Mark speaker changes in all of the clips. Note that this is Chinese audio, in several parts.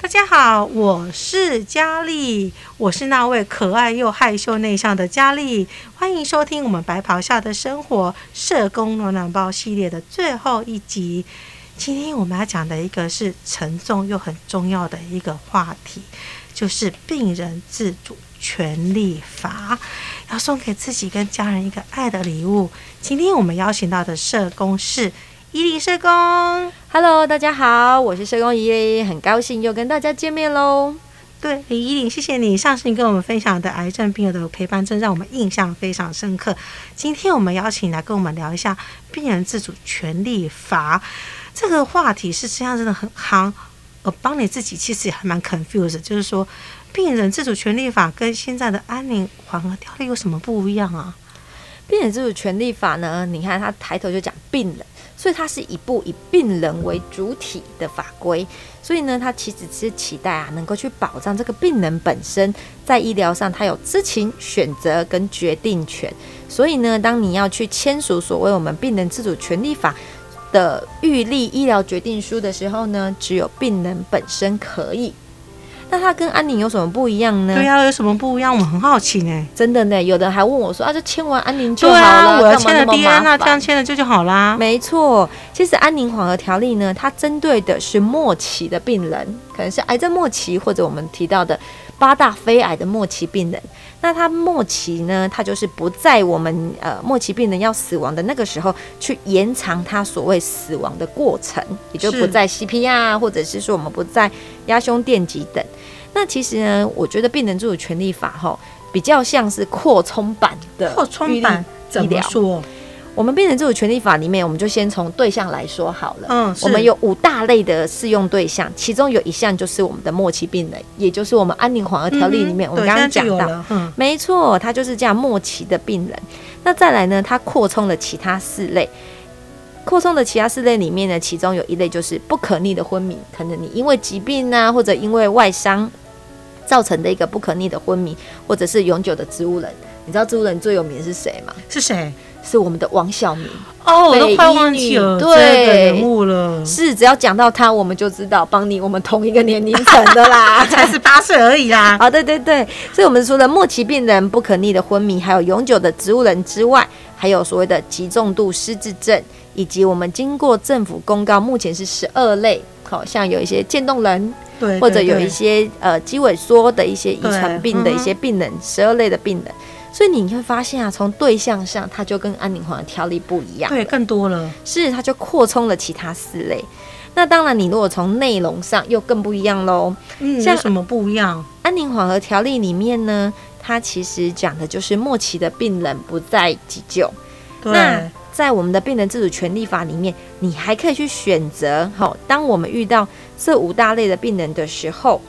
Speaker 1: 大家好，我是佳丽，我是那位可爱又害羞内向的佳丽。欢迎收听我们白袍下的生活社工暖暖包系列的最后一集。今天我们要讲的一个是沉重又很重要的一个话题，就是病人自主权利法，要送给自己跟家人一个爱的礼物。今天我们邀请到的社工是伊犁社工。
Speaker 2: Hello，大家好，我是社工伊犁，很高兴又跟大家见面喽。
Speaker 1: 对，怡伶，谢谢你上次你跟我们分享的癌症病友的陪伴，真让我们印象非常深刻。今天我们邀请来跟我们聊一下病人自主权利法这个话题，是实际上真的很夯。呃，帮你自己其实也还蛮 confused，就是说病人自主权利法跟现在的安宁缓和条例有什么不一样啊？
Speaker 2: 病人自主权利法呢？你看他抬头就讲病人。所以它是一部以病人为主体的法规，所以呢，它其实是期待啊，能够去保障这个病人本身在医疗上他有知情、选择跟决定权。所以呢，当你要去签署所谓我们病人自主权利法的预立医疗决定书的时候呢，只有病人本身可以。那它跟安宁有什么不一样呢？
Speaker 1: 对呀、啊，有什么不一样？我们很好奇呢。
Speaker 2: 真的呢，有的人还问我说：“啊，就签完安宁就好了，
Speaker 1: 啊、我要签了 D N 那这样签了就就好啦。”
Speaker 2: 没错，其实安宁缓和条例呢，它针对的是末期的病人，可能是癌症末期，或者我们提到的八大非癌的末期病人。那他末期呢，他就是不在我们呃末期病人要死亡的那个时候去延长他所谓死亡的过程，也就不在 CPR，或者是说我们不在压胸电极等。那其实呢，我觉得病人自主权利法哈，比较像是扩充版的
Speaker 1: 扩充版，怎么说？
Speaker 2: 我们病人自主权利法里面，我们就先从对象来说好了。
Speaker 1: 嗯，
Speaker 2: 我们有五大类的适用对象，其中有一项就是我们的末期病人，也就是我们安宁缓和条例里面，嗯、我们刚刚讲到，嗯，没错，它就是这样末期的病人。那再来呢，它扩充了其他四类，扩充的其他四类里面呢，其中有一类就是不可逆的昏迷，可能你因为疾病啊，或者因为外伤。造成的一个不可逆的昏迷，或者是永久的植物人。你知道植物人最有名是谁吗？
Speaker 1: 是谁？
Speaker 2: 是我们的王小明。
Speaker 1: 哦，我都快忘记了对人物了。
Speaker 2: 是，只要讲到他，我们就知道帮你我们同一个年龄层的啦，
Speaker 1: 才十八岁而已啦。
Speaker 2: 啊，对对对。所以，我们除了末期病人、不可逆的昏迷，还有永久的植物人之外，还有所谓的极重度失智症，以及我们经过政府公告，目前是十二类，好像有一些渐冻人。对对对，或者有一些呃肌萎缩的一些遗传病的一些病人，十二类的病人，所以你会发现啊，从对象上，它就跟安宁缓和条例不一样，
Speaker 1: 对，更多了，
Speaker 2: 是它就扩充了其他四类。那当然，你如果从内容上又更不一样喽。
Speaker 1: 嗯，像什么不一样？
Speaker 2: 安宁缓和条例里面呢，它其实讲的就是末期的病人不再急救。那在我们的病人自主权利法里面，你还可以去选择，好，当我们遇到这五大类的病人的时候，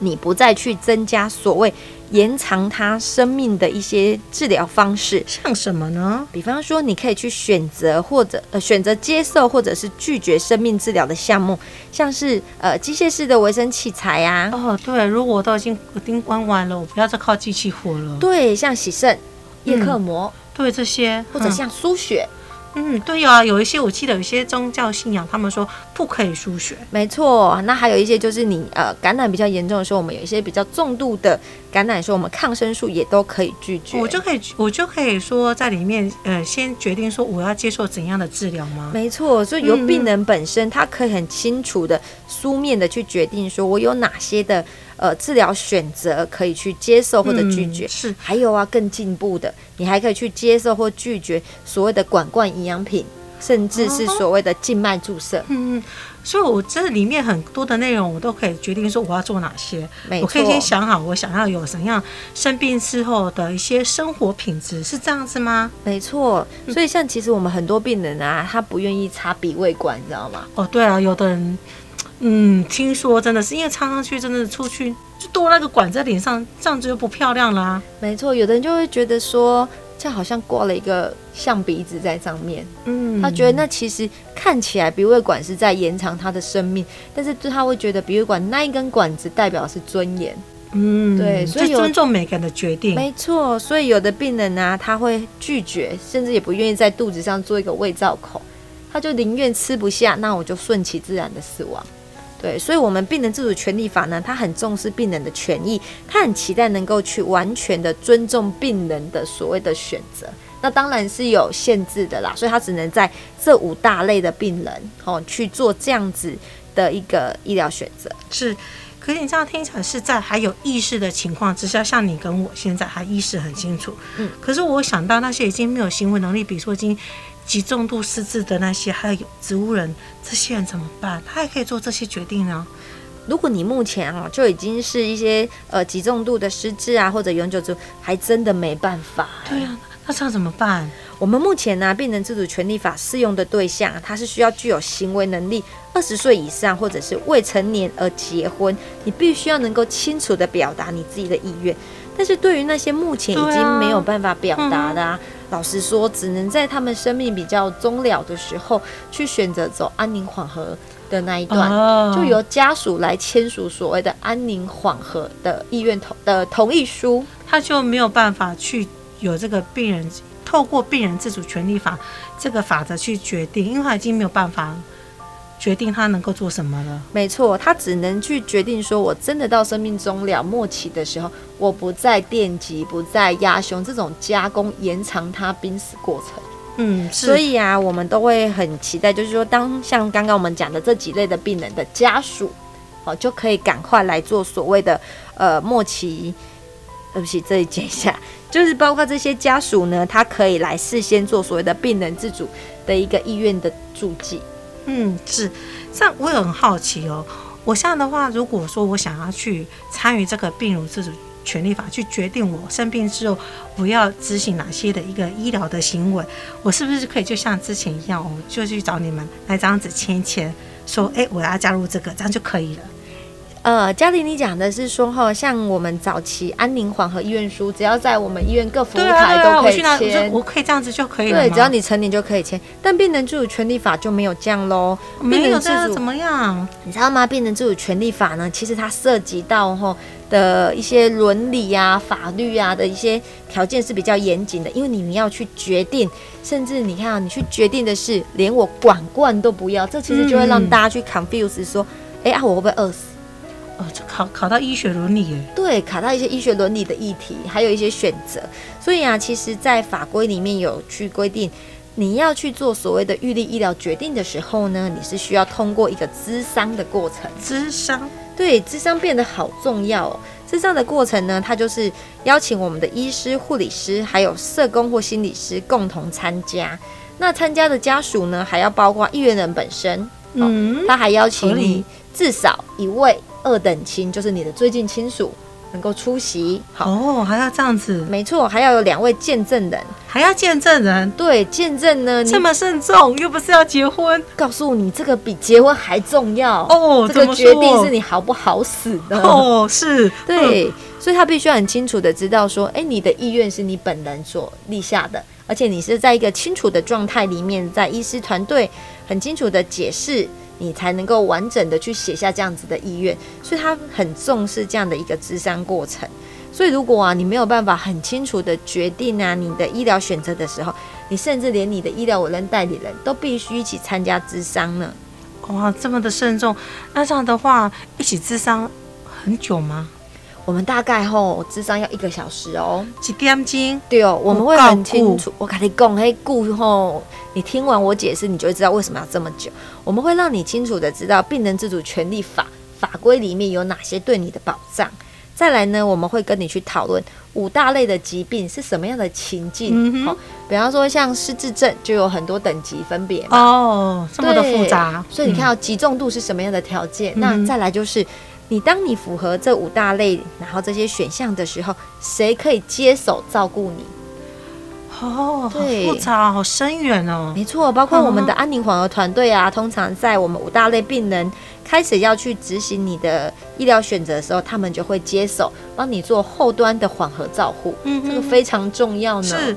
Speaker 2: 你不再去增加所谓延长他生命的一些治疗方式，
Speaker 1: 像什么呢？
Speaker 2: 比方说，你可以去选择或者呃选择接受或者是拒绝生命治疗的项目，像是呃机械式的维生器材呀、啊。
Speaker 1: 哦，对，如果我都已经已经关完了，我不要再靠机器活了。
Speaker 2: 对，像洗肾、叶克膜。嗯
Speaker 1: 对这些，
Speaker 2: 或者像输血，
Speaker 1: 嗯，对啊，有一些我记得有一些宗教信仰，他们说不可以输血。
Speaker 2: 没错，那还有一些就是你呃感染比较严重的时候，我们有一些比较重度的感染的时候，我们抗生素也都可以拒绝。
Speaker 1: 我就可以，我就可以说在里面呃先决定说我要接受怎样的治疗吗？
Speaker 2: 没错，所以由病人本身他可以很清楚的书面的去决定说我有哪些的。呃，治疗选择可以去接受或者拒绝，
Speaker 1: 嗯、是
Speaker 2: 还有啊，更进步的，你还可以去接受或拒绝所谓的管灌营养品，甚至是所谓的静脉注射。
Speaker 1: 嗯嗯，所以我这里面很多的内容，我都可以决定说我要做哪些。我可以先想好我想要有什么样生病之后的一些生活品质，是这样子吗？
Speaker 2: 没错，所以像其实我们很多病人啊，他不愿意插鼻胃管，你知道吗？
Speaker 1: 哦，对啊，有的人。嗯，听说真的是因为插上去，真的出去就多那个管在脸上，这样子就不漂亮啦、啊。
Speaker 2: 没错，有的人就会觉得说，这好像挂了一个象鼻子在上面。嗯，他觉得那其实看起来鼻胃管是在延长他的生命，但是他会觉得鼻胃管那一根管子代表的是尊严。
Speaker 1: 嗯，
Speaker 2: 对，所以
Speaker 1: 尊重每个人的决定。
Speaker 2: 没错，所以有的病人呢、啊，他会拒绝，甚至也不愿意在肚子上做一个胃造口，他就宁愿吃不下，那我就顺其自然的死亡。对，所以，我们病人自主权利法呢，他很重视病人的权益，他很期待能够去完全的尊重病人的所谓的选择。那当然是有限制的啦，所以他只能在这五大类的病人哦去做这样子的一个医疗选择。
Speaker 1: 是，可是你这样听起来是在还有意识的情况之下，像你跟我现在还意识很清楚。嗯。可是我想到那些已经没有行为能力，比如说已经极重度失智的那些，还有植物人，这些人怎么办？他还可以做这些决定呢？
Speaker 2: 如果你目前啊就已经是一些呃极重度的失智啊，或者永久之，还真的没办法。
Speaker 1: 对啊。那这样怎么办？
Speaker 2: 我们目前呢、啊，病人自主权利法适用的对象，他是需要具有行为能力，二十岁以上或者是未成年而结婚，你必须要能够清楚的表达你自己的意愿。但是对于那些目前已经没有办法表达的、啊，啊嗯、老实说，只能在他们生命比较终了的时候，去选择走安宁缓和的那一段，哦、就由家属来签署所谓的安宁缓和的意愿同的同意书，
Speaker 1: 他就没有办法去。有这个病人透过病人自主权利法这个法则去决定，因为他已经没有办法决定他能够做什么了。
Speaker 2: 没错，他只能去决定说，我真的到生命终了末期的时候，我不再电击，不再压胸，这种加工延长他濒死过程。
Speaker 1: 嗯，
Speaker 2: 所以啊，我们都会很期待，就是说，当像刚刚我们讲的这几类的病人的家属，哦，就可以赶快来做所谓的呃末期。对不起，这里剪一下。就是包括这些家属呢，他可以来事先做所谓的病人自主的一个意愿的注记。
Speaker 1: 嗯，是。这样我也很好奇哦。我现在的话，如果说我想要去参与这个病人自主权利法，去决定我生病之后我要执行哪些的一个医疗的行为，我是不是可以就像之前一样，我就去找你们来这样子签一签，说，哎，我要加入这个，这样就可以了。
Speaker 2: 呃，嘉玲，你讲的是说哈，像我们早期安宁缓和医院书，只要在我们医院各服务台都可以签，啊啊，我，
Speaker 1: 我可以这样子就可以了。
Speaker 2: 对，只要你成年就可以签。但病人自主权利法就没有这样喽。
Speaker 1: 没有这样怎么样？
Speaker 2: 你知道吗？病人自主权利法呢，其实它涉及到哈的一些伦理啊、法律啊的一些条件是比较严谨的，因为你们要去决定，甚至你看啊，你去决定的是连我管灌都不要，这其实就会让大家去 confuse 说，哎、嗯、啊，我会不会饿死？
Speaker 1: 哦，这考考到医学伦理耶？
Speaker 2: 对，考到一些医学伦理的议题，还有一些选择。所以啊，其实，在法规里面有去规定，你要去做所谓的预立医疗决定的时候呢，你是需要通过一个咨商的过程。
Speaker 1: 咨商？
Speaker 2: 对，咨商变得好重要哦。咨商的过程呢，它就是邀请我们的医师、护理师，还有社工或心理师共同参加。那参加的家属呢，还要包括议员人本身。嗯，他还邀请你至少一位。二等亲就是你的最近亲属能够出席，好。
Speaker 1: 哦，还要这样子，
Speaker 2: 没错，还要有两位见证人，
Speaker 1: 还要见证人，
Speaker 2: 对，见证呢，
Speaker 1: 这么慎重，又不是要结婚，
Speaker 2: 告诉你这个比结婚还重要。
Speaker 1: 哦，
Speaker 2: 这个决定是你好不好死的。
Speaker 1: 哦，是。
Speaker 2: 对，嗯、所以他必须要很清楚的知道说，哎，你的意愿是你本人所立下的，而且你是在一个清楚的状态里面，在医师团队很清楚的解释。你才能够完整的去写下这样子的意愿，所以他很重视这样的一个智商过程。所以如果啊，你没有办法很清楚的决定啊你的医疗选择的时候，你甚至连你的医疗委任代理人都必须一起参加智商呢。
Speaker 1: 哇，这么的慎重，那这样的话，一起智商很久吗？
Speaker 2: 我们大概吼智商要一个小时哦，
Speaker 1: 几点钟？
Speaker 2: 对哦，我们会很清楚。我跟你讲，嘿，顾吼，你听完我解释，你就会知道为什么要这么久。我们会让你清楚的知道病人自主权利法法规里面有哪些对你的保障。再来呢，我们会跟你去讨论五大类的疾病是什么样的情境。嗯哼，比方说像失智症就有很多等级分别
Speaker 1: 哦，这么的复杂。
Speaker 2: 所以你看到极重度是什么样的条件？嗯、那再来就是。你当你符合这五大类，然后这些选项的时候，谁可以接手照顾你？
Speaker 1: 哦，对，好复杂，好深远哦。
Speaker 2: 没错，包括我们的安宁缓和团队啊，通常在我们五大类病人开始要去执行你的医疗选择的时候，他们就会接手帮你做后端的缓和照护。嗯，这个非常重要呢。
Speaker 1: 是。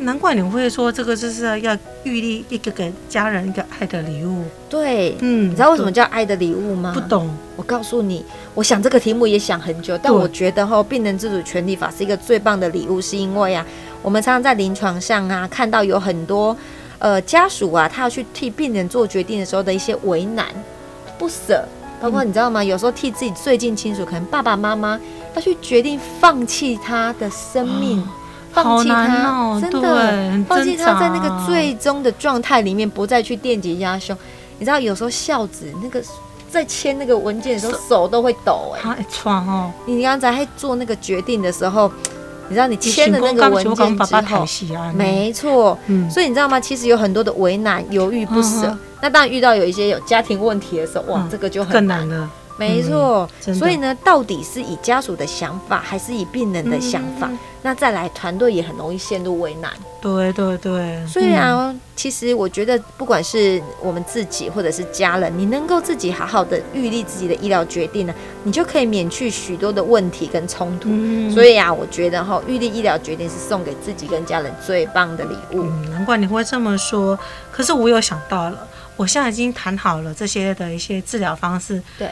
Speaker 1: 难怪你会说这个就是要预立一个给家人一个爱的礼物。
Speaker 2: 对，
Speaker 1: 嗯，
Speaker 2: 你知道为什么叫爱的礼物吗？
Speaker 1: 不懂。
Speaker 2: 我告诉你，我想这个题目也想很久，但我觉得哈，病人自主权利法是一个最棒的礼物，是因为啊，我们常常在临床上啊看到有很多呃家属啊，他要去替病人做决定的时候的一些为难、不舍，包括你知道吗？有时候替自己最近亲属，可能爸爸妈妈要去决定放弃他的生命。哦放弃他，
Speaker 1: 哦、
Speaker 2: 真的放弃他在那个最终的状态里面，不再去电击压胸。你知道，有时候孝子那个在签那个文件的时候，手都会抖哎、欸。
Speaker 1: 他哦。
Speaker 2: 你刚才在做那个决定的时候，你知道你签的那个文件之后，没错。嗯。所以你知道吗？其实有很多的为难、犹豫不舍。嗯、那当然遇到有一些有家庭问题的时候，哇，嗯、这个就很
Speaker 1: 更难了。
Speaker 2: 没错，嗯、所以呢，到底是以家属的想法，还是以病人的想法？嗯、那再来，团队也很容易陷入为难。
Speaker 1: 对对对。
Speaker 2: 所以啊，嗯、其实我觉得，不管是我们自己或者是家人，你能够自己好好的预立自己的医疗决定呢，你就可以免去许多的问题跟冲突。嗯、所以啊，我觉得哈，预立医疗决定是送给自己跟家人最棒的礼物。
Speaker 1: 嗯，难怪你会这么说。可是我有想到了，我现在已经谈好了这些的一些治疗方式。
Speaker 2: 对。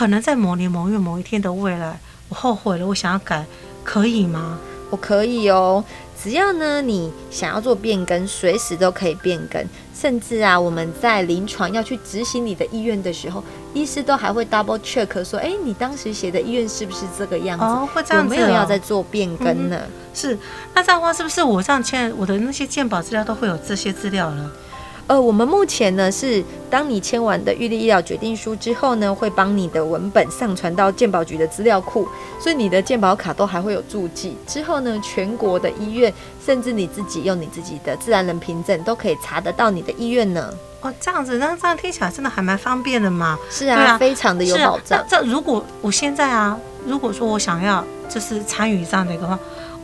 Speaker 1: 我可能在某年某月某一天的未来，我后悔了，我想要改，可以吗？
Speaker 2: 我可以哦，只要呢你想要做变更，随时都可以变更。甚至啊，我们在临床要去执行你的意愿的时候，医师都还会 double check 说，哎，你当时写的意愿是不是这个样子？
Speaker 1: 哦，会这样子哦，
Speaker 2: 有没有要再做变更呢？
Speaker 1: 嗯，是，那这样的话，是不是我这样签我的那些健保资料都会有这些资料了？
Speaker 2: 呃，我们目前呢是，当你签完的预立医疗决定书之后呢，会帮你的文本上传到健保局的资料库，所以你的健保卡都还会有注记。之后呢，全国的医院，甚至你自己用你自己的自然人凭证，都可以查得到你的医院呢。
Speaker 1: 哦，这样子，那这样听起来真的还蛮方便的嘛。
Speaker 2: 是啊，啊非常的有保障。
Speaker 1: 这如果我现在啊，如果说我想要就是参与这样的一个话，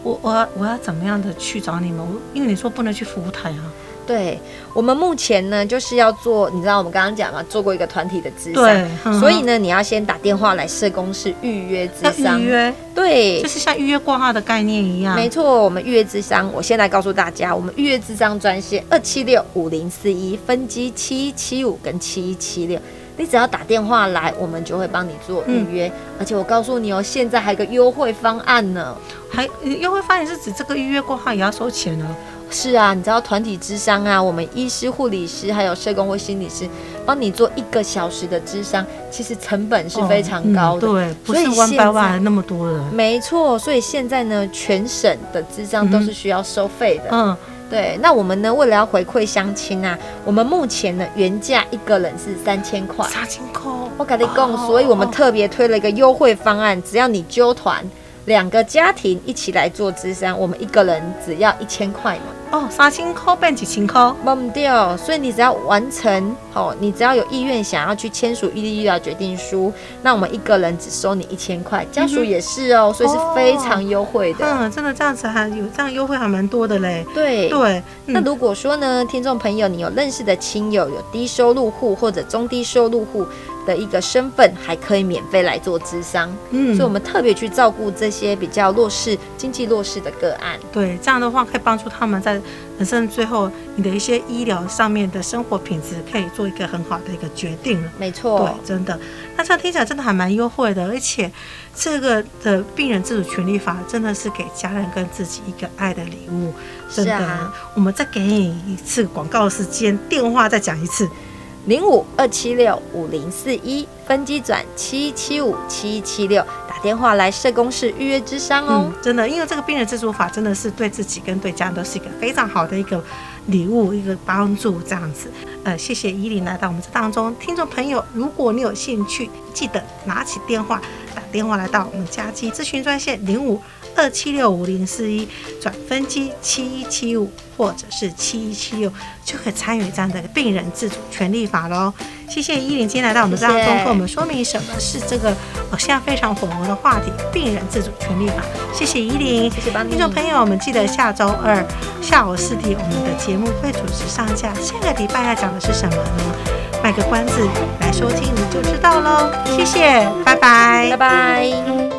Speaker 1: 我我要我要怎么样的去找你们？因为你说不能去服务台啊。
Speaker 2: 对，我们目前呢，就是要做，你知道我们刚刚讲嘛，做过一个团体的咨商，
Speaker 1: 嗯、
Speaker 2: 所以呢，你要先打电话来社工室预约咨商，预约，对，
Speaker 1: 就是像预约挂号的概念一样，
Speaker 2: 没错，我们预约咨商，我先来告诉大家，我们预约咨商专线二七六五零四一分机七一七五跟七一七六，你只要打电话来，我们就会帮你做预约，嗯、而且我告诉你哦，现在还有个优惠方案呢，
Speaker 1: 还优惠方案是指这个预约挂号也要收钱呢？
Speaker 2: 是啊，你知道团体智商啊，我们医师、护理师还有社工或心理师帮你做一个小时的智商，其实成本是非常高的。
Speaker 1: 哦嗯、对，不是 one by one 那么多人。
Speaker 2: 没错，所以现在呢，全省的智商都是需要收费的。
Speaker 1: 嗯，
Speaker 2: 对。那我们呢，为了要回馈乡亲啊，我们目前呢原价一个人是三千块。
Speaker 1: 三千块。
Speaker 2: 我跟你讲，哦、所以我们特别推了一个优惠方案，只要你揪团。两个家庭一起来做咨商，我们一个人只要一千块嘛。
Speaker 1: 哦，三千块变几千块，
Speaker 2: 忘掉。所以你只要完成，哦，你只要有意愿想要去签署预立医疗决定书，那我们一个人只收你一千块，家属也是哦，所以是非常优惠的。
Speaker 1: 嗯，真的这样子还有这样优惠还蛮多的嘞。
Speaker 2: 对
Speaker 1: 对。
Speaker 2: 那如果说呢，听众朋友，你有认识的亲友有低收入户或者中低收入户？的一个身份还可以免费来做咨商，嗯，所以我们特别去照顾这些比较弱势、经济弱势的个案。
Speaker 1: 对，这样的话可以帮助他们在人生最后，你的一些医疗上面的生活品质可以做一个很好的一个决定了。
Speaker 2: 没错，
Speaker 1: 对，真的，那这样听起来真的还蛮优惠的，而且这个的病人自主权利法真的是给家人跟自己一个爱的礼物。真的，啊、我们再给你一次广告时间，电话再讲一次。
Speaker 2: 零五二七六五零四一分机转七七五七七六，打电话来社工室预约之商哦。
Speaker 1: 嗯，真的，因为这个病人自主法真的是对自己跟对家人都是一个非常好的一个礼物，一个帮助这样子。呃，谢谢依琳来到我们这当中，听众朋友，如果你有兴趣，记得拿起电话打电话来到我们嘉基咨询专线零五二七六五零四一转分机七一七五。或者是七一七六就可以参与这样的病人自主权利法喽。谢谢依琳今天来到我们这当中，跟我们说明什么是这个呃现在非常火红的话题——病人自主权利法。谢谢依琳，谢谢帮听众朋友，我们记得下周二下午四点我们的节目会准时上架。下个礼拜要讲的是什么呢？卖个关子来收听你就知道喽。谢谢，拜拜，
Speaker 2: 拜拜。